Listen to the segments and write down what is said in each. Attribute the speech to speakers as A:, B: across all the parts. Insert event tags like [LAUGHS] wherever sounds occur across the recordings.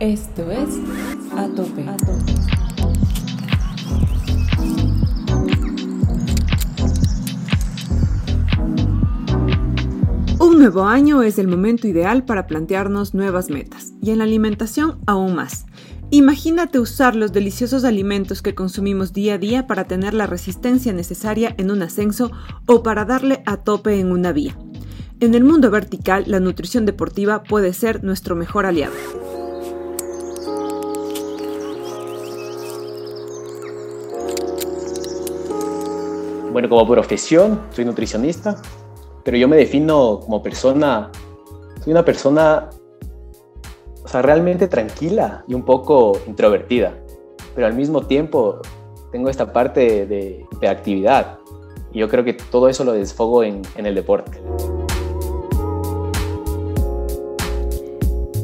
A: Esto es A Tope. Un nuevo año es el momento ideal para plantearnos nuevas metas y en la alimentación aún más. Imagínate usar los deliciosos alimentos que consumimos día a día para tener la resistencia necesaria en un ascenso o para darle a tope en una vía. En el mundo vertical, la nutrición deportiva puede ser nuestro mejor aliado.
B: Bueno, como profesión, soy nutricionista, pero yo me defino como persona, soy una persona, o sea, realmente tranquila y un poco introvertida, pero al mismo tiempo tengo esta parte de, actividad y yo creo que todo eso lo desfogo en, en el deporte.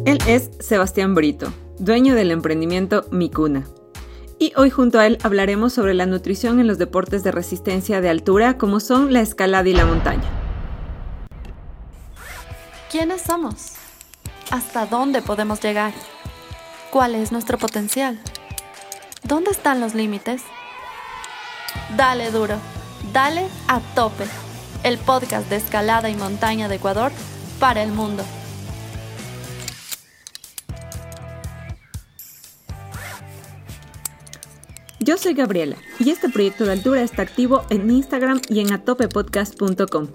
A: Él es Sebastián Brito, dueño del emprendimiento Micuna y hoy junto a él hablaremos sobre la nutrición en los deportes de resistencia de altura como son la escalada y la montaña.
C: ¿Quiénes somos? ¿Hasta dónde podemos llegar? ¿Cuál es nuestro potencial? ¿Dónde están los límites? Dale duro, dale a tope. El podcast de escalada y montaña de Ecuador para el mundo.
A: Yo soy Gabriela y este proyecto de altura está activo en Instagram y en atopepodcast.com.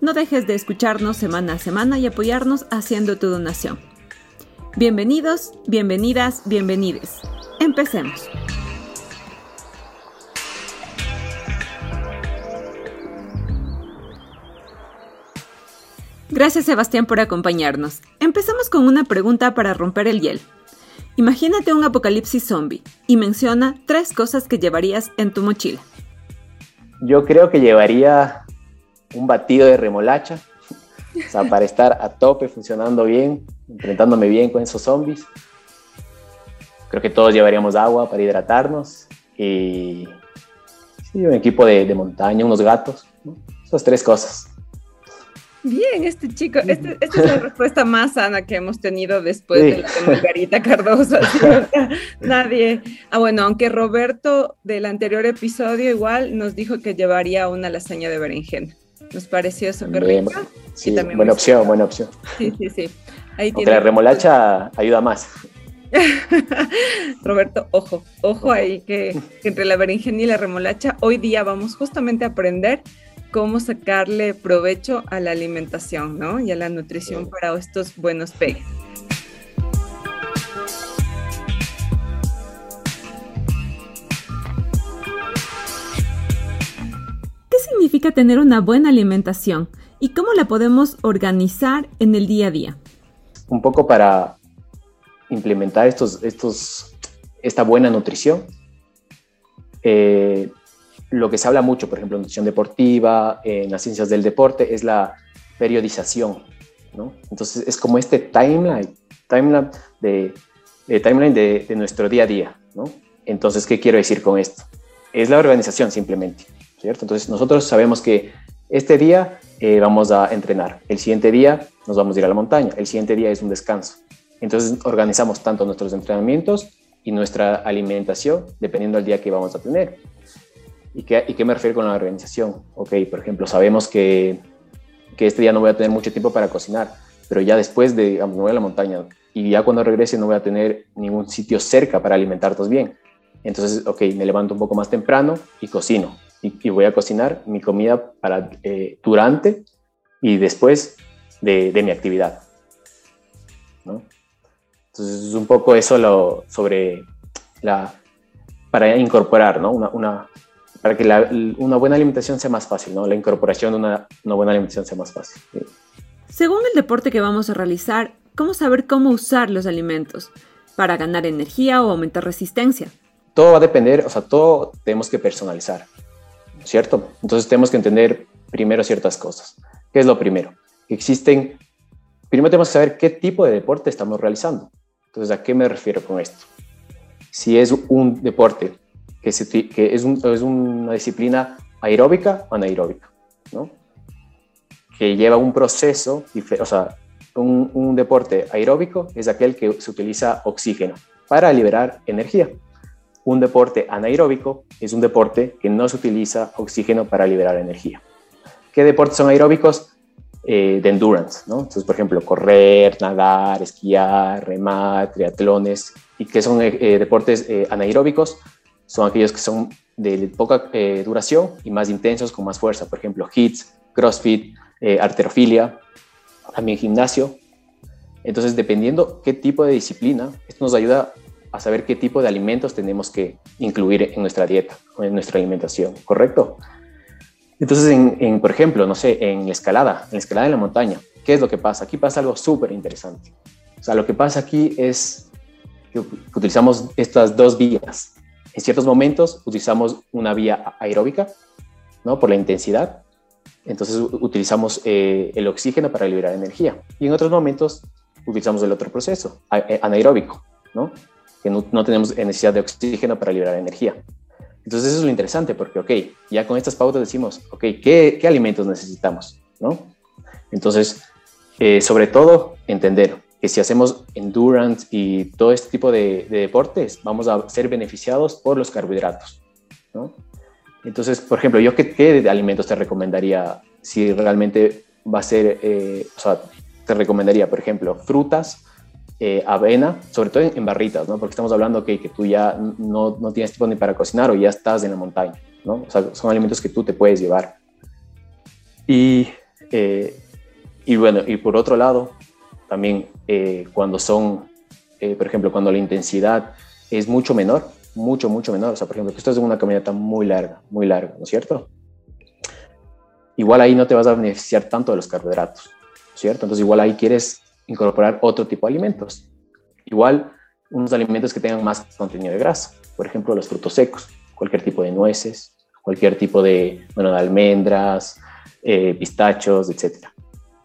A: No dejes de escucharnos semana a semana y apoyarnos haciendo tu donación. Bienvenidos, bienvenidas, bienvenides. Empecemos. Gracias Sebastián por acompañarnos. Empezamos con una pregunta para romper el hielo. Imagínate un apocalipsis zombie y menciona tres cosas que llevarías en tu mochila.
B: Yo creo que llevaría un batido de remolacha, o sea, para estar a tope, funcionando bien, enfrentándome bien con esos zombies. Creo que todos llevaríamos agua para hidratarnos y un equipo de, montaña, unos gatos, esas tres cosas.
A: Bien, este chico, este, esta es la respuesta más sana que hemos tenido después de la de Margarita Cardoso. [LAUGHS] Nadie. Ah, bueno, aunque Roberto del anterior episodio igual nos dijo que llevaría una lasaña de berenjena. Nos pareció súper rico.
B: Sí, buena opción, buena opción.
A: Sí, sí, sí.
B: Ahí aunque la remolacha ayuda más. [LAUGHS]
A: Roberto, ojo, ojo ahí que entre la berenjena y la remolacha, hoy día vamos justamente a aprender cómo sacarle provecho a la alimentación, ¿no? Y a la nutrición para estos buenos pegues. ¿Qué significa tener una buena alimentación y cómo la podemos organizar en el día a día?
B: Un poco para implementar estos, estos, esta buena nutrición, eh, lo que se habla mucho, por ejemplo, en nutrición deportiva, en las ciencias del deporte, es la periodización, ¿no? Entonces es como este timeline, timeline de, timeline de, nuestro día a día, ¿no? Entonces, ¿qué quiero decir con esto? Es la organización simplemente, ¿cierto? Entonces nosotros sabemos que este día eh, vamos a entrenar, el siguiente día nos vamos a ir a la montaña, el siguiente día es un descanso. Entonces organizamos tanto nuestros entrenamientos y nuestra alimentación dependiendo del día que vamos a tener. ¿Y qué, ¿Y qué me refiero con la organización? Ok, por ejemplo, sabemos que, que este día no voy a tener mucho tiempo para cocinar, pero ya después de, digamos, me voy a la montaña y ya cuando regrese no voy a tener ningún sitio cerca para alimentarnos bien. Entonces, ok, me levanto un poco más temprano y cocino. Y, voy a cocinar mi comida para eh, durante y después de, de mi actividad. ¿no? Entonces, es un poco eso lo, sobre la, para incorporar ¿no? una, una, para que una buena alimentación sea más fácil, ¿no? La incorporación de una, buena alimentación sea más fácil.
A: Según el deporte que vamos a realizar, ¿cómo saber cómo usar los alimentos para ganar energía o aumentar resistencia?
B: Todo va a depender, o sea, todo tenemos que personalizar, ¿cierto? Entonces tenemos que entender primero ciertas cosas. ¿Qué es lo primero? Existen, primero tenemos que saber qué tipo de deporte estamos realizando. Entonces, ¿a qué me refiero con esto? Si es un deporte que, es, una disciplina aeróbica o anaeróbica, ¿no? que lleva un proceso, o sea, un, un deporte aeróbico es aquel que se utiliza oxígeno para liberar energía. Un deporte anaeróbico es un deporte que no se utiliza oxígeno para liberar energía. ¿Qué deportes son aeróbicos? Eh, de endurance, ¿no? Entonces, por ejemplo, correr, nadar, esquiar, remar, triatlones, y que son eh, eh, deportes anaeróbicos, son aquellos que son de poca duración y más intensos, con más fuerza, por ejemplo, hits, crossfit, arterofilia, también gimnasio. Entonces, dependiendo qué tipo de disciplina, esto nos ayuda a saber qué tipo de alimentos tenemos que incluir en nuestra dieta o en nuestra alimentación, ¿correcto? Entonces, en, por ejemplo, no sé, en la escalada, en la escalada en la montaña, ¿qué es lo que pasa? Aquí pasa algo súper interesante. O sea, lo que pasa aquí es que utilizamos estas dos vías. En ciertos momentos utilizamos una vía aeróbica, ¿no? Por la intensidad. Entonces utilizamos eh, el oxígeno para liberar energía. Y en otros momentos utilizamos el otro proceso, eh, anaeróbico, ¿no? Que no, no tenemos necesidad de oxígeno para liberar energía. Entonces eso es lo interesante porque, ok, ya con estas pautas decimos, ok, ¿qué, qué alimentos necesitamos? ¿No? Entonces, eh, sobre todo, entender que si hacemos endurance y todo este tipo de, deportes, vamos a ser beneficiados por los carbohidratos, ¿no? Entonces, por ejemplo, yo qué, qué alimentos te recomendaría si realmente va a ser, eh, o sea, te recomendaría, por ejemplo, frutas, eh, avena, sobre todo en, barritas, ¿no? Porque estamos hablando que, que tú ya no, no, tienes tiempo ni para cocinar o ya estás en la montaña, ¿no? O sea, son alimentos que tú te puedes llevar. Y, eh, y bueno, y por otro lado, también eh, cuando son, por ejemplo, cuando la intensidad es mucho menor, mucho, mucho menor, o sea, por ejemplo, tú estás en una caminata muy larga, muy larga, ¿no es cierto? Igual ahí no te vas a beneficiar tanto de los carbohidratos, ¿cierto? Entonces igual ahí quieres incorporar otro tipo de alimentos. Igual, unos alimentos que tengan más contenido de grasa, por ejemplo, los frutos secos, cualquier tipo de nueces, cualquier tipo de, bueno, de almendras, eh, pistachos, etcétera,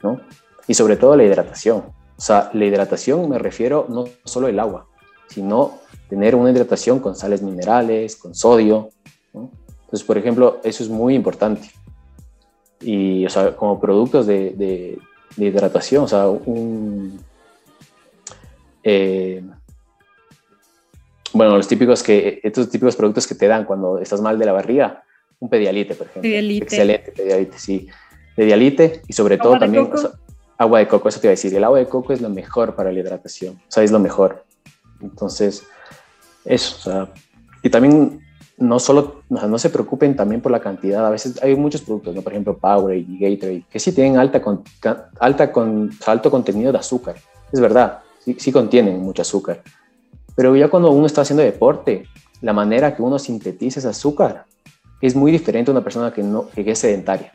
B: ¿no? Y sobre todo la hidratación. O sea, la hidratación me refiero no solo el agua, sino tener una hidratación con sales minerales, con sodio. ¿no? Entonces, por ejemplo, eso es muy importante. Y, o sea, como productos de, de hidratación, o sea, un... Eh, bueno, los típicos que, estos típicos productos que te dan cuando estás mal de la barriga, un pedialite, por ejemplo.
A: Pedialite.
B: Excelente, pedialite, sí. Pedialite y sobre todo también agua de coco, eso te iba a decir. El agua de coco es lo mejor para la hidratación, o sea, es lo mejor. Entonces, eso, o sea, y también no solo, no se preocupen también por la cantidad. A veces hay muchos productos, ¿no? por ejemplo, Powerade y Gatorade, que sí tienen alta con, alta con, alto contenido de azúcar. Es verdad, sí, sí contienen mucho azúcar. Pero ya cuando uno está haciendo deporte, la manera que uno sintetiza ese azúcar es muy diferente a una persona que, no, que es sedentaria.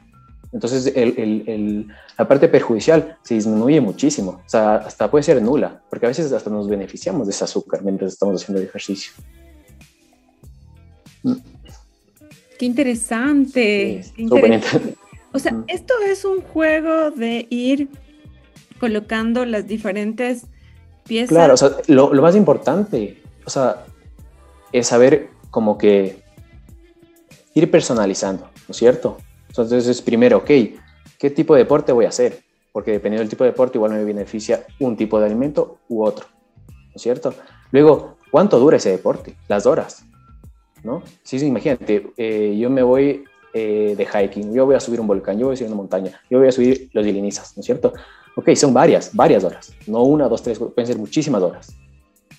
B: Entonces, el, el, la parte perjudicial se disminuye muchísimo, o sea, hasta puede ser nula, porque a veces hasta nos beneficiamos de ese azúcar mientras estamos haciendo el ejercicio.
A: Qué interesante. O sea, esto es un juego de ir colocando las diferentes piezas.
B: Claro, o sea, lo, más importante, o sea, es saber como que ir personalizando, ¿no es cierto? Entonces, primero, ok, ¿qué tipo de deporte voy a hacer? Porque dependiendo del tipo de deporte, igual me beneficia un tipo de alimento u otro, ¿no es cierto? Luego, ¿cuánto dura ese deporte? Las horas. ¿no? Sí, sí, imagínate, eh, yo me voy eh, de hiking, yo voy a subir un volcán, yo voy a subir una montaña, yo voy a subir los Dilinizas, ¿no es cierto? Ok, son varias, varias horas, no una, dos, tres, pueden ser muchísimas horas.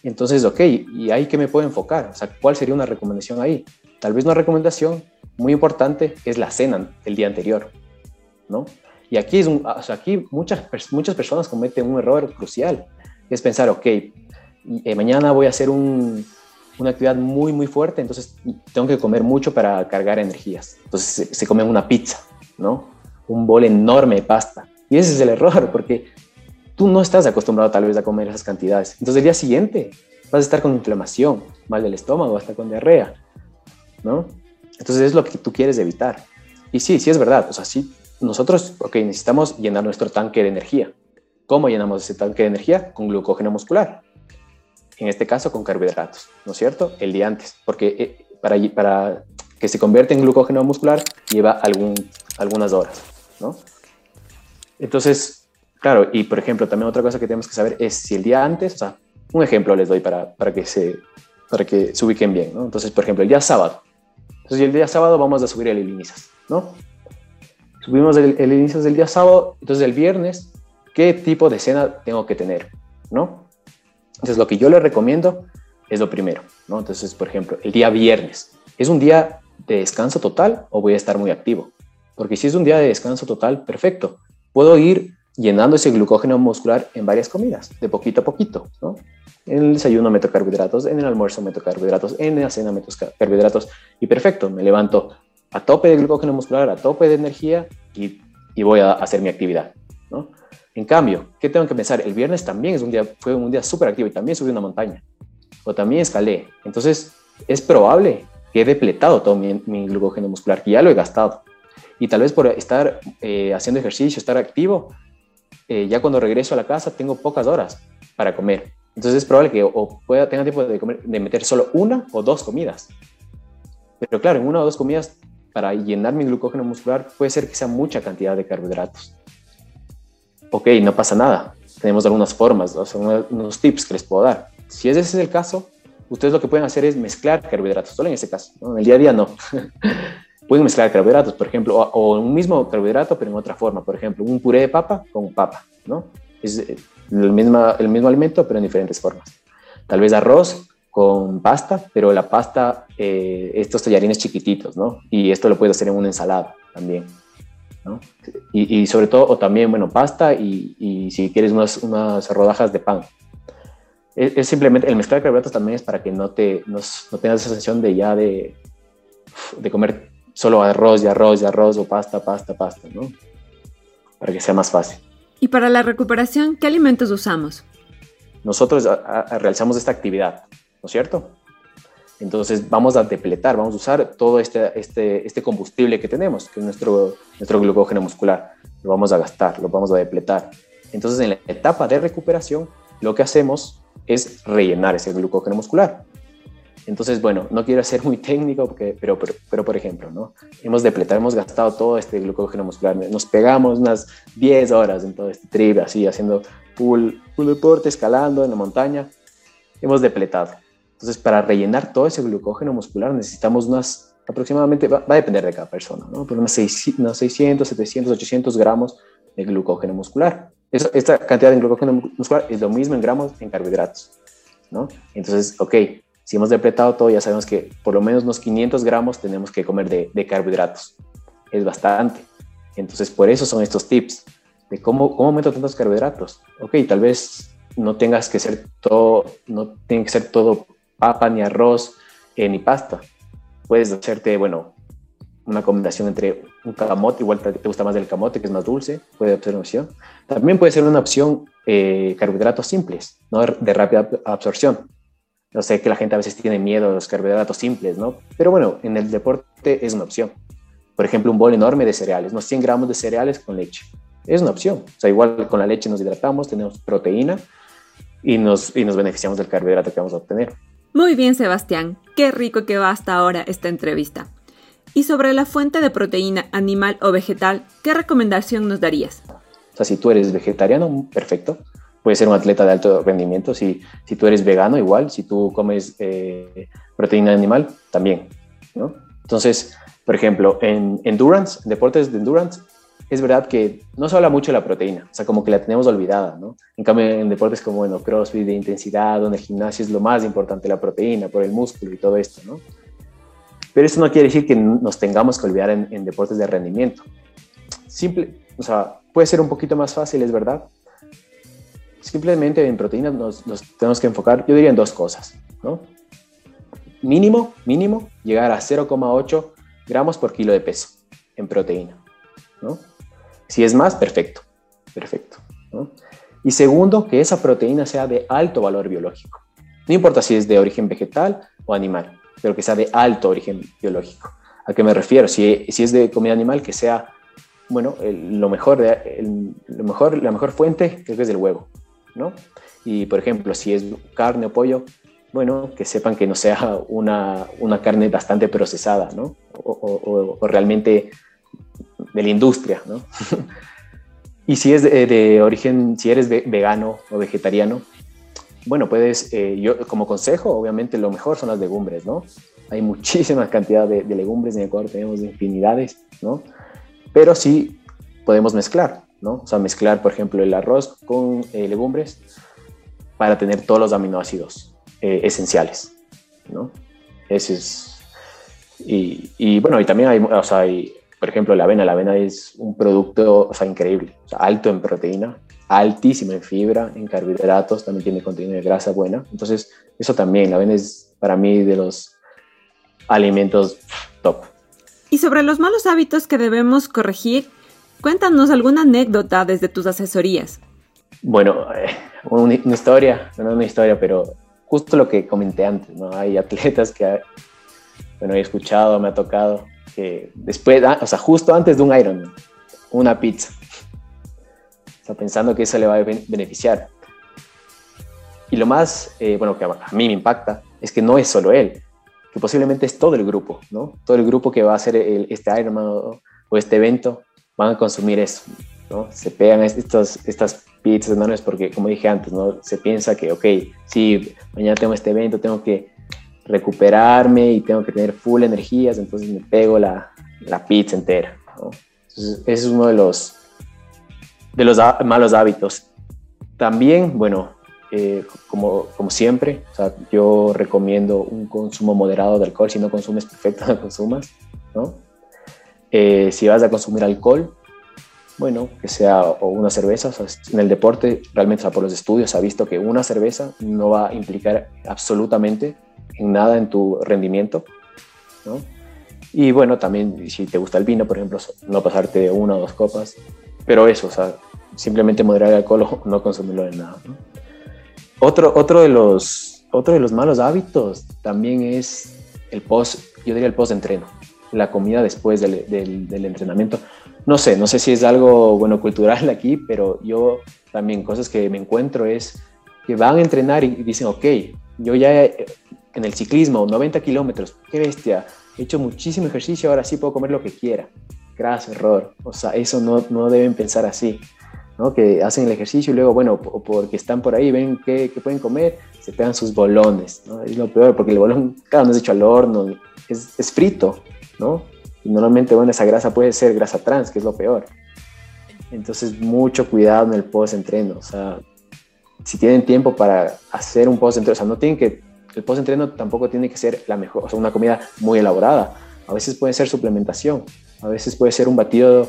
B: Entonces, ok, ¿y ahí qué me puedo enfocar? O sea, ¿cuál sería una recomendación ahí? Tal vez una recomendación muy importante es la cena del día anterior, ¿no? Y aquí, es un, o sea, aquí muchas, muchas personas cometen un error crucial, es pensar, ok, eh, mañana voy a hacer un, una actividad muy, muy fuerte, entonces tengo que comer mucho para cargar energías. Entonces se, come una pizza, ¿no? Un bol enorme de pasta. Y ese es el error, porque tú no estás acostumbrado tal vez a comer esas cantidades. Entonces el día siguiente vas a estar con inflamación, mal del estómago, hasta con diarrea, ¿no? Entonces es lo que tú quieres evitar. Y sí, sí es verdad, o sea, sí, nosotros, ok, necesitamos llenar nuestro tanque de energía. ¿Cómo llenamos ese tanque de energía? Con glucógeno muscular en este caso con carbohidratos, ¿no es cierto? El día antes, porque eh, para, para que se convierta en glucógeno muscular lleva algún, algunas horas, ¿no? Entonces, Claro, y por ejemplo, también otra cosa que tenemos que saber es si el día antes, o sea, un ejemplo les doy para, para, que, se, para que se ubiquen bien, ¿no? Entonces, por ejemplo, el día sábado. Entonces, el día sábado vamos a subir el inicias, ¿no? Subimos el, el inicias del día sábado, entonces el viernes, ¿qué tipo de cena tengo que tener, ¿no? Entonces, lo que yo les recomiendo es lo primero, ¿no? Entonces, por ejemplo, el día viernes, ¿es un día de descanso total o voy a estar muy activo? Porque si es un día de descanso total, perfecto. Puedo ir llenando ese glucógeno muscular en varias comidas, de poquito a poquito, ¿no? En el desayuno meto carbohidratos, en el almuerzo meto carbohidratos, en la cena meto carbohidratos y perfecto, me levanto a tope de glucógeno muscular, a tope de energía y, y voy a hacer mi actividad, ¿no? En cambio, ¿qué tengo que pensar? El viernes también es un día, fue un día súper activo y también subí una montaña o también escalé. Entonces, es probable que he depletado todo mi, mi glucógeno muscular, que ya lo he gastado. Y tal vez por estar eh, haciendo ejercicio, estar activo, eh, ya cuando regreso a la casa tengo pocas horas para comer. Entonces es probable que o pueda, tenga tiempo de, comer, de meter solo una o dos comidas. Pero claro, en una o dos comidas para llenar mi glucógeno muscular puede ser que sea mucha cantidad de carbohidratos. Ok, no pasa nada. Tenemos algunas formas, o sea, unos tips que les puedo dar. Si ese es el caso, ustedes lo que pueden hacer es mezclar carbohidratos, solo en ese caso. ¿no? En el día a día no. [LAUGHS] pueden mezclar carbohidratos, por ejemplo, o, un mismo carbohidrato, pero en otra forma. Por ejemplo, un puré de papa con papa, ¿no? Es eh, el mismo, el mismo alimento, pero en diferentes formas. Tal vez arroz con pasta, pero la pasta, eh, estos tallarines chiquititos, ¿no? Y esto lo puedes hacer en una ensalada también, ¿no? Y, sobre todo, o también, bueno, pasta y, y si quieres unas, unas, rodajas de pan. Es, simplemente, el mezclar carbohidratos también es para que no, te, no, no tengas esa sensación de ya de, de comer solo arroz y arroz y arroz o pasta, pasta, pasta, ¿no? Para que sea más fácil.
A: ¿Y para la recuperación, qué alimentos usamos?
B: Nosotros realizamos esta actividad, ¿no es cierto? Entonces vamos a depletar, vamos a usar todo este, este, este combustible que tenemos, que es nuestro, nuestro glucógeno muscular. Lo vamos a gastar, lo vamos a depletar. Entonces en la etapa de recuperación, lo que hacemos es rellenar ese glucógeno muscular. Entonces, bueno, no quiero ser muy técnico, porque, pero, pero, por ejemplo, ¿no? Hemos depletado, hemos gastado todo este glucógeno muscular, nos pegamos unas 10 horas en todo este trip, así, haciendo full, full deporte, escalando en la montaña, hemos depletado. Entonces, para rellenar todo ese glucógeno muscular necesitamos unas, aproximadamente, va, a depender de cada persona, ¿no? Pero unas, 600, 700, 800 gramos de glucógeno muscular. esta cantidad de glucógeno muscular es lo mismo en gramos en carbohidratos, ¿no? Entonces, ok, si hemos depletado todo, ya sabemos que por lo menos unos 500 gramos tenemos que comer de, carbohidratos. Es bastante. Entonces, por eso son estos tips de cómo, cómo meto tantos carbohidratos. Ok, tal vez no tengas que ser todo, no tiene que ser todo papa, ni arroz, eh, ni pasta. Puedes hacerte, bueno, una combinación entre un camote, igual te, gusta más el camote, que es más dulce, puede ser una opción. También puede ser una opción eh, carbohidratos simples, ¿no? de rápida absorción. No sé que la gente a veces tiene miedo a los carbohidratos simples, ¿no? Pero bueno, en el deporte es una opción. Por ejemplo, un bol enorme de cereales, unos 100 gramos de cereales con leche. Es una opción. O sea, igual con la leche nos hidratamos, tenemos proteína y nos, y nos beneficiamos del carbohidrato que vamos a obtener.
A: Muy bien, Sebastián. Qué rico que va hasta ahora esta entrevista. Y sobre la fuente de proteína animal o vegetal, ¿qué recomendación nos darías?
B: O sea, si tú eres vegetariano, perfecto puedes ser un atleta de alto rendimiento. Si, si tú eres vegano, igual. Si tú comes eh, proteína animal, también. ¿no? Entonces, por ejemplo, en endurance, deportes de endurance, es verdad que no se habla mucho de la proteína, o sea, como que la tenemos olvidada, ¿no? En cambio, en deportes como, bueno, crossfit de intensidad en el gimnasio es lo más importante la proteína por el músculo y todo esto, ¿no? Pero eso no quiere decir que nos tengamos que olvidar en, en deportes de rendimiento. Simple, o sea, puede ser un poquito más fácil, es verdad, simplemente en proteínas nos, tenemos que enfocar, yo diría en dos cosas, ¿no? Mínimo, mínimo, llegar a 0,8 gramos por kilo de peso en proteína, ¿no? Si es más, perfecto, perfecto, ¿no? Y segundo, que esa proteína sea de alto valor biológico. No importa si es de origen vegetal o animal, pero que sea de alto origen biológico. ¿A qué me refiero? Si, es de comida animal, que sea, bueno, lo mejor, lo mejor, la mejor fuente creo que es del huevo, ¿no? Y por ejemplo, si es carne o pollo, bueno, que sepan que no sea una, una carne bastante procesada, ¿no? O, realmente de la industria, ¿no? [LAUGHS] Y si es de, origen, si eres vegano o vegetariano, bueno, puedes, eh, yo como consejo, obviamente lo mejor son las legumbres, ¿no? Hay muchísima cantidad de, legumbres en Ecuador, tenemos infinidades, ¿no? Pero sí podemos mezclar, ¿no? O sea, mezclar, por ejemplo, el arroz con eh, legumbres para tener todos los aminoácidos eh, esenciales, ¿no? Ese es... Y, y, bueno, y también hay, o sea, hay, por ejemplo, la avena. La avena es un producto, o sea, increíble, o sea, alto en proteína, altísimo en fibra, en carbohidratos, también tiene contenido de grasa buena. Entonces, eso también, la avena es para mí de los alimentos top.
A: Y sobre los malos hábitos que debemos corregir, cuéntanos alguna anécdota desde tus asesorías.
B: Bueno, eh, una, historia, no una historia, pero justo lo que comenté antes, ¿no? Hay atletas que, bueno, he escuchado, me ha tocado, que después, ah, o sea, justo antes de un Ironman, una pizza. O sea, pensando que eso le va a beneficiar. Y lo más, eh, bueno, que a mí me impacta, es que no es solo él, que posiblemente es todo el grupo, ¿no? Todo el grupo que va a hacer este Ironman o, o, este evento van a consumir eso, ¿no? Se pegan estos, estas pizzas enormes porque, como dije antes, ¿no? Se piensa que, ok, sí, mañana tengo este evento, tengo que recuperarme y tengo que tener full energías, entonces me pego la, la pizza entera. ese es uno de los, de los malos hábitos. También, bueno, eh, como, como siempre, o sea, yo recomiendo un consumo moderado de alcohol. Si no consumes, perfecto, [LAUGHS] no consumas. ¿no? Eh, si vas a consumir alcohol, bueno, que sea o una cerveza. en el deporte, realmente, o sea, por los estudios, se ha visto que una cerveza no va a implicar absolutamente en nada en tu rendimiento, ¿no? Y bueno, también si te gusta el vino, por ejemplo, no pasarte una o dos copas, pero eso, o sea, simplemente moderar el alcohol [LAUGHS] o no consumirlo en nada. Otro, otro, de los, otro de los malos hábitos también es el post, yo diría el post-entreno, la comida después del, entrenamiento. No sé, no sé si es algo, bueno, cultural [LAUGHS] aquí, pero yo también cosas que me encuentro es que van a entrenar y dicen, ok, yo ya en el ciclismo, 90 kilómetros, qué bestia, he hecho muchísimo ejercicio, ahora sí puedo comer lo que quiera. Gracias, error. O sea, eso no, no deben pensar así, ¿no? Que hacen el ejercicio y luego, bueno, porque están por ahí, ven qué, pueden comer, se pegan sus bolones, ¿no? Es lo peor, porque el bolón, cada uno es hecho al horno, es frito, ¿no? Normalmente, bueno, esa grasa puede ser grasa trans, que es lo peor. Entonces, mucho cuidado en el post-entreno. O sea, si tienen tiempo para hacer un post-entreno, o sea, no tienen que el post-entreno tampoco tiene que ser la mejor, o sea, una comida muy elaborada. A veces puede ser suplementación, a veces puede ser un batido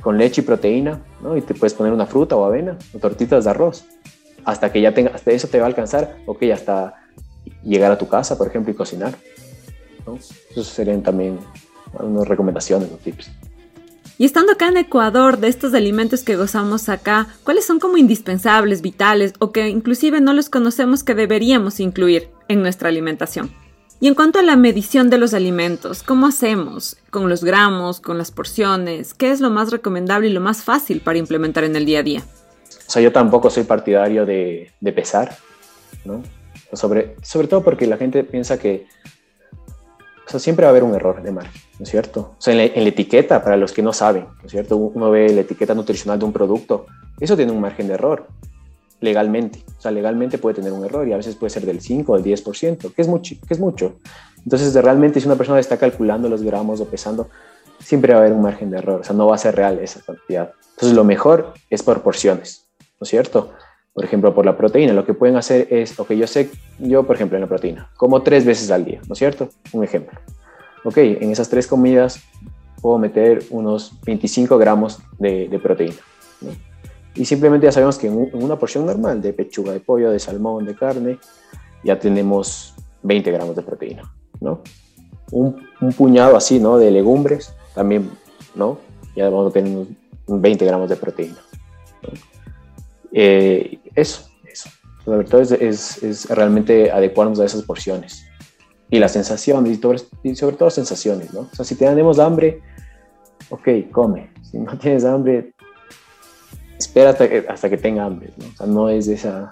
B: con leche y proteína, ¿no? Y te puedes poner una fruta o avena o tortitas de arroz. Hasta que ya tenga, eso te va a alcanzar, ok, hasta llegar a tu casa, por ejemplo, y cocinar. ¿No? Esos serían también unas recomendaciones o tips.
A: Y estando acá en Ecuador, de estos alimentos que gozamos acá, ¿cuáles son como indispensables, vitales o que inclusive no los conocemos que deberíamos incluir en nuestra alimentación? Y en cuanto a la medición de los alimentos, ¿cómo hacemos? ¿Con los gramos, con las porciones? ¿Qué es lo más recomendable y lo más fácil para implementar en el día a día?
B: O sea, yo tampoco soy partidario de, pesar, ¿no? Sobre, sobre todo porque la gente piensa que o sea, siempre va a haber un error de margen, ¿no es cierto? O sea, en la, etiqueta, para los que no saben, ¿no es cierto? Uno ve la etiqueta nutricional de un producto, eso tiene un margen de error legalmente. O sea, legalmente puede tener un error y a veces puede ser del 5 o del 10%, que es mucho. Que es mucho. Entonces, realmente si una persona está calculando los gramos o pesando, siempre va a haber un margen de error. O sea, no va a ser real esa cantidad. Entonces, lo mejor es por porciones, ¿no es cierto? Por ejemplo, por la proteína, lo que pueden hacer es, ok, yo sé, yo por ejemplo en la proteína, como tres veces al día, ¿no es cierto? Un ejemplo. Ok, en esas tres comidas puedo meter unos 25 gramos de, proteína. Y simplemente ya sabemos que en, una porción normal de pechuga de pollo, de salmón, de carne, ya tenemos 20 gramos de proteína, ¿no? Un, puñado así, ¿no? De legumbres, también, ¿no? Ya vamos a tener 20 gramos de proteína. Eh, eso, eso. La verdad es, es, es, realmente adecuarnos a esas porciones. Y las sensaciones, y, sobre todo sensaciones, ¿no? O sea, si tenemos hambre, ok, come. Si no [LAUGHS] tienes hambre, espera hasta que, hasta que tenga hambre, ¿no? O sea, no es esa,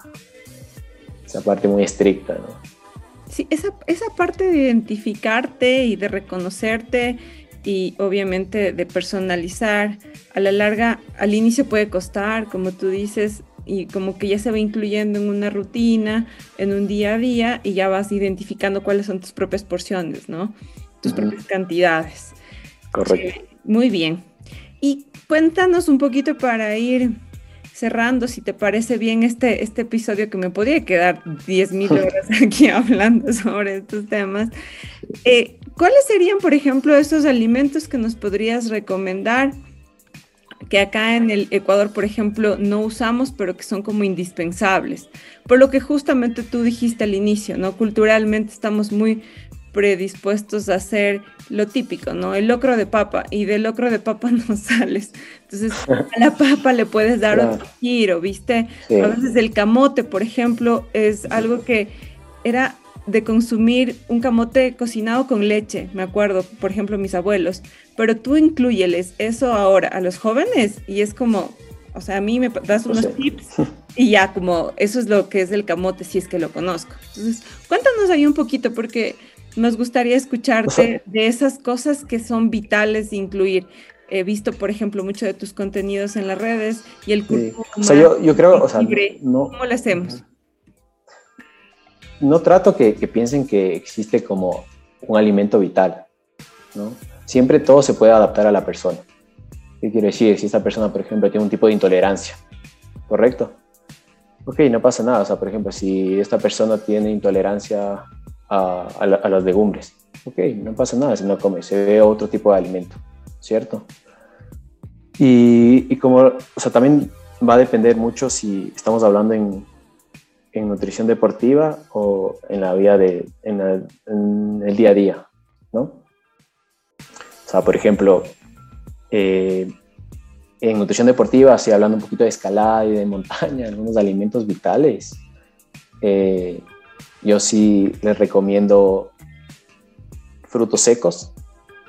B: esa parte muy estricta, ¿no?
A: Sí, esa, esa parte de identificarte y de reconocerte y obviamente de personalizar a la larga, al inicio puede costar, como tú dices, y como que ya se va incluyendo en una rutina, en un día a día, y ya vas identificando cuáles son tus propias porciones, ¿no? Tus propias cantidades.
B: Correcto.
A: muy bien. Y cuéntanos un poquito para ir cerrando, si te parece bien este, este episodio que me podría quedar 10.000 [LAUGHS] horas aquí hablando sobre estos temas. Eh, ¿Cuáles serían, por ejemplo, esos alimentos que nos podrías recomendar? Que acá en el Ecuador, por ejemplo, no usamos, pero que son como indispensables. Por lo que justamente tú dijiste al inicio, ¿no? Culturalmente estamos muy predispuestos a hacer lo típico, ¿no? El locro de papa y del locro de papa [LAUGHS] no sales. Entonces, a la papa le puedes dar otro giro, ¿viste? A veces el camote, por ejemplo, es algo que era de consumir un camote cocinado con leche, me acuerdo, por ejemplo, mis abuelos, pero tú incluyeles eso ahora a los jóvenes y es como, o sea, a mí me das unos tips [LAUGHS] y ya como eso es lo que es el camote si es que lo conozco. Entonces, cuéntanos ahí un poquito porque nos gustaría escucharte de esas cosas que son vitales de incluir. He visto, por ejemplo, mucho de tus contenidos en las redes y el
B: curso. O sea, yo, yo creo, o sea, no,
A: ¿cómo lo hacemos?
B: No trato que, piensen que existe como un alimento vital, ¿no? Siempre todo se puede adaptar a la persona. ¿Qué quiero decir? Si esta persona, por ejemplo, tiene un tipo de intolerancia, ¿correcto? Ok, no pasa nada. O sea, por ejemplo, si esta persona tiene intolerancia a, a, las legumbres, ok, no pasa nada si no come, se ve otro tipo de alimento, ¿cierto? Y, y como, o sea, también va a depender mucho si estamos hablando en, en nutrición deportiva o en la vida de, en, el día a día, ¿no? O sea, por ejemplo, eh, en nutrición deportiva, así hablando un poquito de escalada y de montaña, [LAUGHS] algunos alimentos vitales, eh, yo sí les recomiendo frutos secos,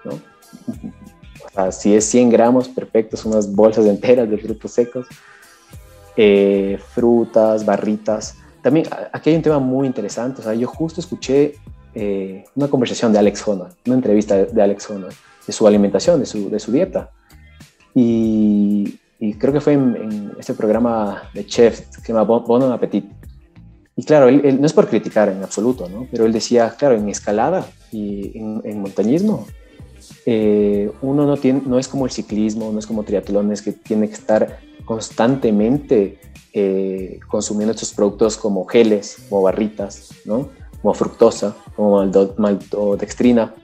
B: ¿no? O sea, si es 100 gramos, perfectos, unas bolsas enteras de frutos secos, eh, frutas, barritas, también aquí hay un tema muy interesante. O sea, yo justo escuché eh, una conversación de Alex Honnold, una entrevista de, Alex Honnold, de su alimentación, de su, de su dieta. Y, creo que fue en, este programa de chef que se llama Bon, Appetit. Y claro, él, no es por criticar en absoluto, ¿no? Pero él decía, claro, en escalada y en, montañismo, eh, uno no, tiene, no es como el ciclismo, no es como triatlones que tiene que estar constantemente eh, consumiendo estos productos como geles, como barritas, ¿no? como fructosa, como maltodextrina.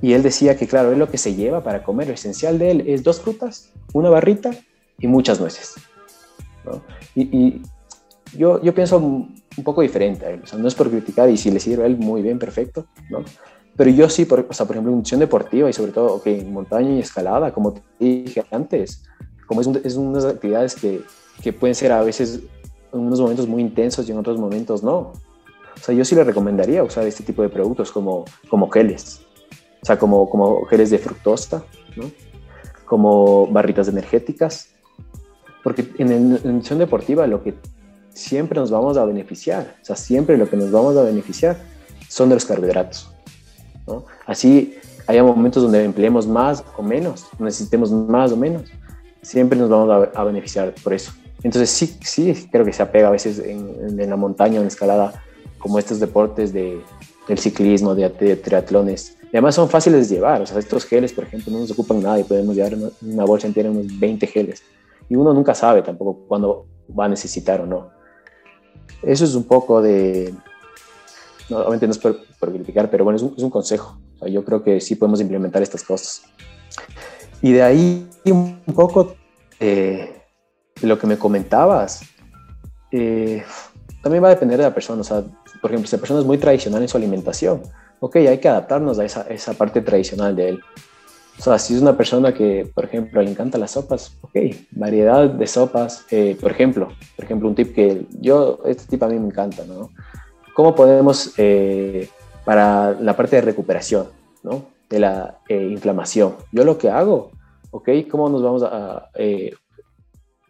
B: Y él decía que, claro, es lo que se lleva para comer. Lo esencial de él es dos frutas, una barrita y muchas nueces. Y, yo, yo pienso un poco diferente a él. O sea, no es por criticar y si le sirve a él, muy bien, perfecto. ¿no? Pero yo sí, por, o sea, por ejemplo, en función deportiva y sobre todo okay, montaña y escalada, como te dije antes, como es, es unas actividades que que pueden ser a veces en unos momentos muy intensos y en otros momentos no. O sea, yo sí le recomendaría usar este tipo de productos como, como geles, o sea, como, como geles de fructosa, ¿no? como barritas energéticas, porque en la nutrición deportiva lo que siempre nos vamos a beneficiar, o sea, siempre lo que nos vamos a beneficiar son de los carbohidratos. ¿no? Así haya momentos donde empleemos más o menos, necesitemos más o menos, siempre nos vamos a, a beneficiar por eso. Entonces sí, sí, creo que se apega a veces en, la montaña o en la escalada, como estos deportes de, del ciclismo, de, triatlones. Y además son fáciles de llevar, o sea, estos geles, por ejemplo, no nos ocupan nada y podemos llevar una, bolsa entera, unos 20 geles. Y uno nunca sabe tampoco cuándo va a necesitar o no. Eso es un poco de, no, obviamente no es por, criticar, pero bueno, es un, es un consejo. O sea, yo creo que sí podemos implementar estas cosas. Y de ahí un poco eh, lo que me comentabas, eh, también va a depender de la persona. O sea, por ejemplo, si la persona es muy tradicional en su alimentación, ok, hay que adaptarnos a esa, esa parte tradicional de él. O sea, si es una persona que, por ejemplo, le encantan las sopas, ok, variedad de sopas. Eh, por ejemplo, por ejemplo, un tip que yo, este tip a mí me encanta, ¿no? ¿Cómo podemos, eh, para la parte de recuperación, ¿no? De la inflamación. Yo lo que hago, ok, ¿cómo nos vamos a,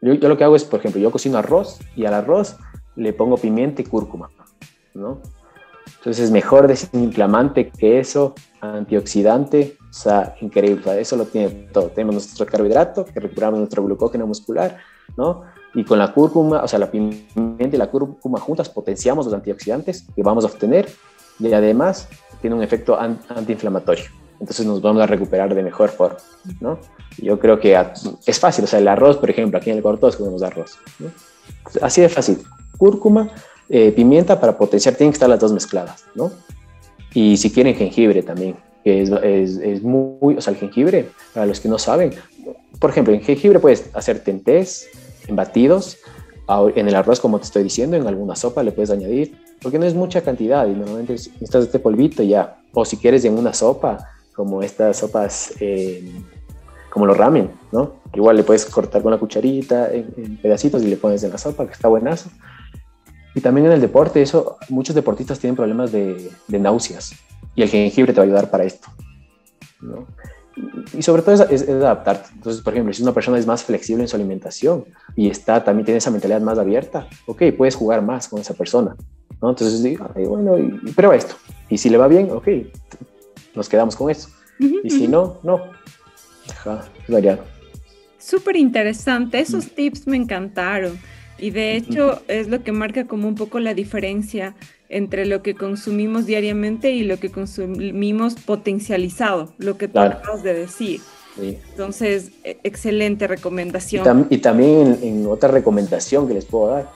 B: yo, lo que hago es, por ejemplo, yo cocino arroz y al arroz le pongo pimienta y cúrcuma, ¿no? Entonces es mejor desinflamante que eso antioxidante, o sea, increíble, eso lo tiene todo. Tenemos nuestro carbohidrato, que recuperamos nuestro glucógeno muscular, ¿no? Y con la cúrcuma, o sea, la pimienta y la cúrcuma juntas potenciamos los antioxidantes que vamos a obtener y además tiene un efecto antiinflamatorio. Entonces nos vamos a recuperar de mejor forma, ¿no? Yo creo que es fácil, o sea, el arroz, por ejemplo, aquí en el corto todos comemos arroz, ¿no? Así de fácil. Cúrcuma, eh, pimienta para potenciar, tienen que estar las dos mezcladas, ¿no? Y si quieren jengibre también, que es, es, es, muy, o sea, el jengibre, para los que no saben, por ejemplo, en jengibre puedes hacer tentés, en batidos, en el arroz, como te estoy diciendo, en alguna sopa le puedes añadir, porque no es mucha cantidad y normalmente necesitas este polvito ya. O si quieres en una sopa, como estas sopas, eh, como los ramen, ¿no? Igual le puedes cortar con la cucharita en, pedacitos y le pones en la sopa, que está buenazo. Y también en el deporte, eso, muchos deportistas tienen problemas de, de náuseas y el jengibre te va a ayudar para esto, ¿no? y sobre todo es, adaptarte. Entonces, por ejemplo, si una persona es más flexible en su alimentación y está, también tiene esa mentalidad más abierta, ok, puedes jugar más con esa persona. ¿no? Entonces, digo, bueno, y, prueba esto. Y si le va bien, ok, nos quedamos con eso. y si no, no. Ajá, variado.
A: Súper interesante, esos tips me encantaron. Y de hecho es lo que marca como un poco la diferencia entre lo que consumimos diariamente y lo que consumimos potencializado, lo que tú acabas de decir. Entonces, e, excelente recomendación.
B: Y, también en, otra recomendación que les puedo dar,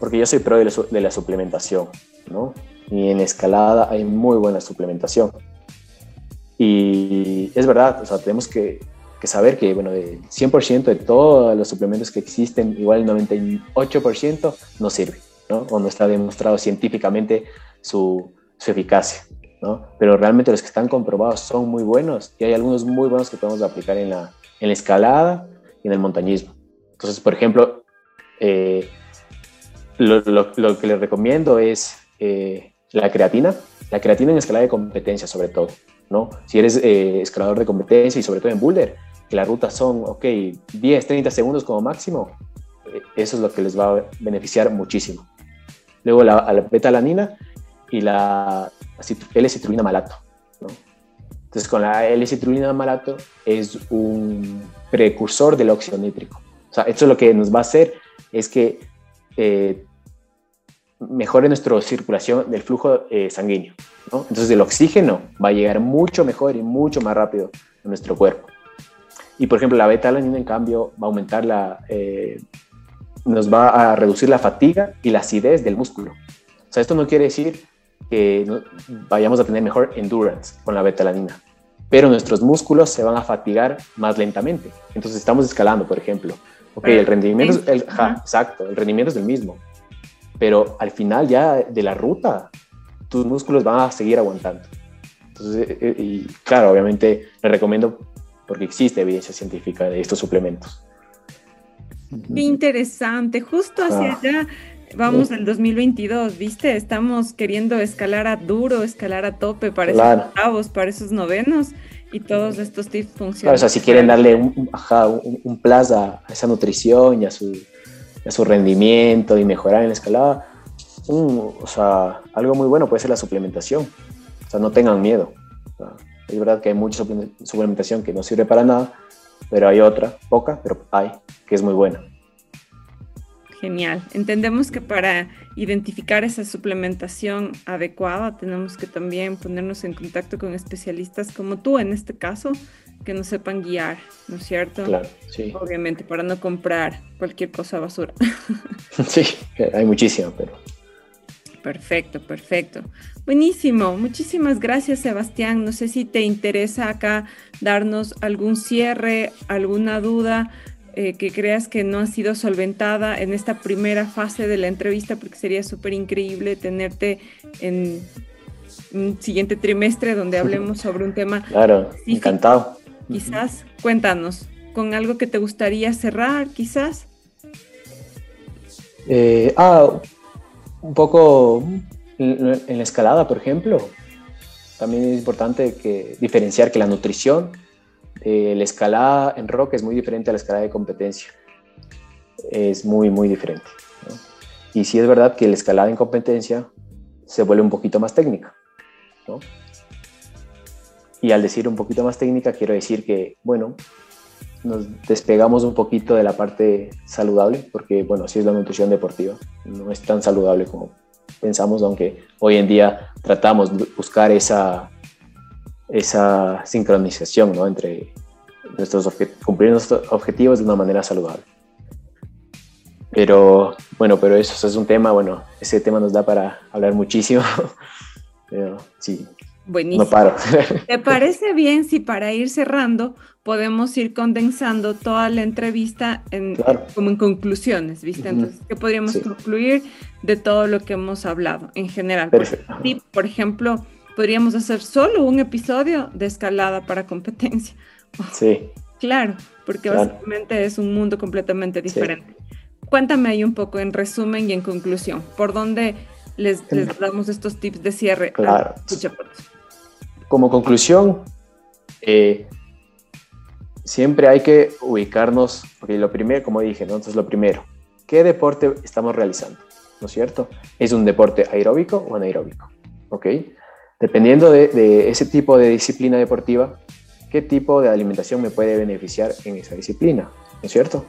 B: porque yo soy pro de la, suplementación, ¿no? Y en escalada hay muy buena suplementación. Y es verdad, o sea, tenemos que, que saber que, bueno, del 100% de todos los suplementos que existen, igual el 98% no sirve. O no está demostrado científicamente su, eficacia, ¿no? Pero realmente los que están comprobados son muy buenos y hay algunos muy buenos que podemos aplicar en la, en la escalada y en el montañismo. Entonces, por ejemplo, eh, lo, lo, que les recomiendo es eh, la creatina, la creatina en escalada de competencia sobre todo, ¿no? Si eres eh, escalador de competencia y sobre todo en boulder, que las rutas son, ok, 10, 30 segundos como máximo, eso es lo que les va a beneficiar muchísimo luego la, la betalanina y la L-citrulina malato. Entonces, con la L-citrulina malato es un precursor del óxido nítrico. O sea, esto lo que nos va a hacer es que eh, mejore nuestra circulación del flujo eh, sanguíneo. ¿no? Entonces, el oxígeno va a llegar mucho mejor y mucho más rápido a nuestro cuerpo. Y, por ejemplo, la betalanina, en cambio, va a aumentar la, eh, nos va a reducir la fatiga y la acidez del músculo. O sea, esto no quiere decir que vayamos a tener mejor endurance con la betalanina, pero nuestros músculos se van a fatigar más lentamente. Entonces estamos escalando, por ejemplo. Ok, el rendimiento, es el, exacto, el rendimiento es el mismo, pero al final ya de la ruta, tus músculos van a seguir aguantando. Entonces, eh, eh, y claro, obviamente le recomiendo porque existe evidencia científica de estos suplementos.
A: Qué interesante, justo hacia ah. allá vamos al 2022, ¿viste? Estamos queriendo escalar a duro, escalar a tope para esos octavos, para esos novenos y todos estos tips funcionan. Claro,
B: o sea, si quieren darle un, un, plus a, esa nutrición y a su, a su rendimiento y mejorar en la escalada, o sea, algo muy bueno puede ser la suplementación. O sea, no tengan miedo. es verdad que hay mucha suplementación que no sirve para nada, pero hay otra, poca, pero hay, que es muy buena.
A: Genial. Entendemos que para identificar esa suplementación adecuada tenemos que también ponernos en contacto con especialistas como tú en este caso, que nos sepan guiar, ¿no es cierto?
B: Claro, sí.
A: Obviamente, para no comprar cualquier cosa basura. [LAUGHS]
B: sí, hay muchísimo, pero...
A: Perfecto, perfecto. Buenísimo. Muchísimas gracias, Sebastián. No sé si te interesa acá darnos algún cierre, alguna duda eh, que creas que no ha sido solventada en esta primera fase de la entrevista, porque sería súper increíble tenerte en un siguiente trimestre donde [LAUGHS] hablemos sobre un tema.
B: Claro, encantado.
A: Quizás, cuéntanos, con algo que te gustaría cerrar, quizás.
B: Eh, ah, un poco en, la escalada, por ejemplo. También es importante que, diferenciar que la nutrición, eh, la escalada en rock es muy diferente a la escalada de competencia. Es muy, muy diferente. Y sí es verdad que la escalada en competencia se vuelve un poquito más técnica. y al decir un poquito más técnica, quiero decir que, bueno, nos despegamos un poquito de la parte saludable, porque, bueno, sí es la nutrición deportiva, no es tan saludable como pensamos, aunque hoy en día tratamos de buscar esa, esa sincronización ¿no? entre nuestros cumplir nuestros objetivos de una manera saludable. Pero bueno, pero eso, es un tema, bueno, ese tema nos da para hablar muchísimo. [LAUGHS] pero, sí,
A: Buenísimo.
B: no paro. [LAUGHS]
A: ¿Te parece bien si para ir cerrando podemos ir condensando toda la entrevista en,
B: Claro.
A: como en conclusiones, ¿viste? Entonces, ¿qué podríamos
B: Sí.
A: concluir de todo lo que hemos hablado en general?
B: Perfecto.
A: Sí, por ejemplo, podríamos hacer solo un episodio de escalada para competencia.
B: Sí, [LAUGHS]
A: Claro, porque
B: Claro.
A: básicamente es un mundo completamente
B: Sí.
A: diferente. Cuéntame ahí un poco en resumen y en conclusión, ¿por dónde les, les damos estos tips de cierre? a
B: Claro.
A: escuchapotes?
B: como conclusión, eh, siempre hay que ubicarnos, porque lo primero, como dije, ¿no? entonces lo primero, ¿qué deporte estamos realizando? ¿No es cierto? ¿Es un deporte aeróbico o anaeróbico? ¿Ok? Dependiendo de, ese tipo de disciplina deportiva, ¿qué tipo de alimentación me puede beneficiar en esa disciplina? ¿No es cierto?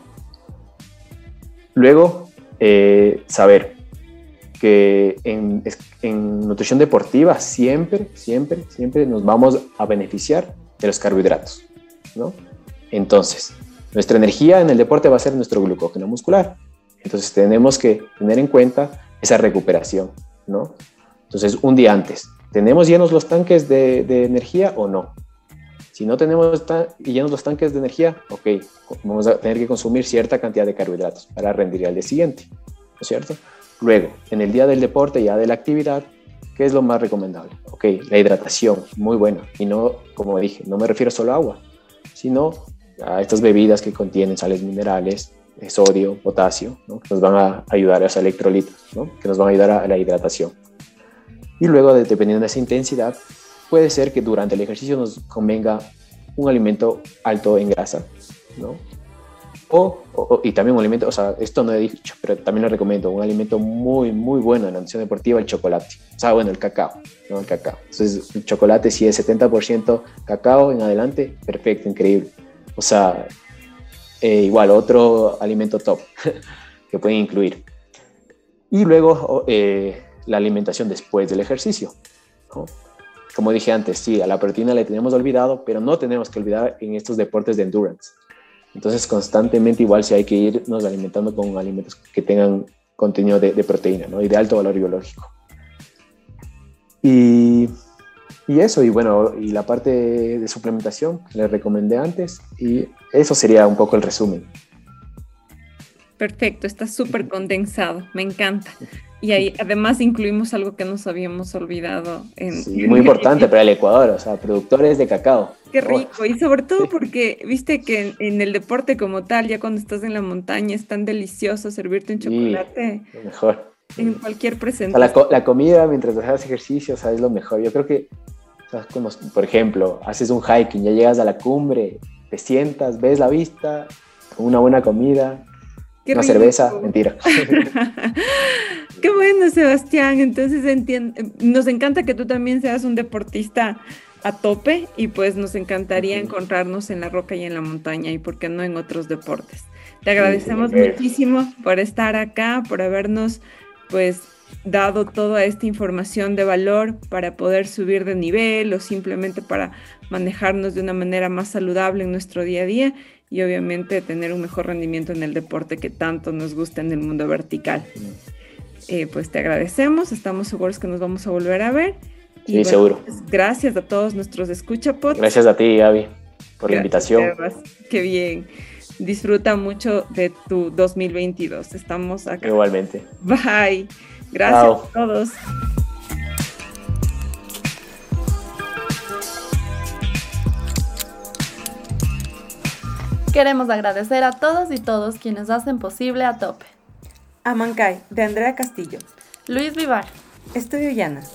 B: Luego, eh, saber que en, en nutrición deportiva siempre, siempre, siempre nos vamos a beneficiar de los carbohidratos, ¿no? Entonces, nuestra energía en el deporte va a ser nuestro glucógeno muscular. Entonces, tenemos que tener en cuenta esa recuperación, ¿no? Entonces, un día antes, ¿tenemos llenos los tanques de, de energía o no? Si no tenemos llenos los tanques de energía, ok, vamos a tener que consumir cierta cantidad de carbohidratos para rendir al día siguiente, ¿no es cierto? Luego, en el día del deporte, ya de la actividad, ¿qué es lo más recomendable? Ok, la hidratación, muy buena. Y no, como dije, no me refiero solo a agua, sino a estas bebidas que contienen sales minerales, eh, sodio, potasio, ¿no? que nos van a ayudar a esos electrolitos, ¿no? que nos van a ayudar a la hidratación. Y luego, de- dependiendo de esa intensidad, puede ser que durante el ejercicio nos convenga un alimento alto en grasa, ¿no? O, o- y también un alimento, o sea, esto no he dicho, pero también lo recomiendo, un alimento muy, muy bueno en la nutrición deportiva, el chocolate. O sea, bueno, el cacao, ¿no? El cacao. Entonces, el chocolate, si es 70% cacao en adelante, perfecto, increíble. O sea, eh, igual, otro alimento top [LAUGHS] que pueden incluir. Y luego, eh, la alimentación después del ejercicio. Como dije antes, sí, a la proteína le tenemos olvidado, pero no tenemos que olvidar en estos deportes de endurance. Entonces, constantemente igual si hay que irnos alimentando con alimentos que tengan contenido de, proteína, ¿no? Y de alto valor biológico. Y, y eso, y bueno, y la parte de suplementación que les recomendé antes, y eso sería un poco el resumen.
A: Perfecto, está súper condensado, me encanta. Y ahí además incluimos algo que nos habíamos olvidado. En,
B: Sí, muy importante para el Ecuador, o sea, productores de cacao.
A: Qué rico, y sobre todo porque viste que en, en el deporte como tal, ya cuando estás en la montaña, es tan delicioso servirte un
B: Sí.
A: chocolate
B: Lo mejor.
A: en cualquier
B: O sea,
A: presentación.
B: la, co- la comida mientras haces ejercicio, o sea, es lo mejor. Yo creo que, o sea, como, por ejemplo, haces un hiking, ya llegas a la cumbre, te sientas, ves la vista, una buena comida,
A: Qué
B: una
A: rico.
B: cerveza, mentira. [LAUGHS] [LAUGHS]
A: Qué bueno, Sebastián. Entonces nos encanta que tú también seas un deportista a tope y pues nos encantaría encontrarnos en la roca y en la montaña y por qué no en otros deportes. Te agradecemos muchísimo por estar acá, por habernos pues dado toda esta información de valor para poder subir de nivel o simplemente para manejarnos de una manera más saludable en nuestro día a día y obviamente tener un mejor rendimiento en el deporte que tanto nos gusta en el mundo vertical. Eh, pues te agradecemos, estamos seguros que nos vamos a volver a ver.
B: Sí, seguro.
A: pues, gracias a todos nuestros escuchapods.
B: Gracias a ti, Gaby, por la invitación.
A: Sebas. Qué bien. Disfruta mucho de tu 2022. Estamos acá.
B: Igualmente.
A: Bye. Gracias a todos.
C: Queremos agradecer a todos y todos quienes hacen posible a tope.
A: Amancay, de Andrea Castillo.
C: Luis Vivar.
A: Estudio Llanas.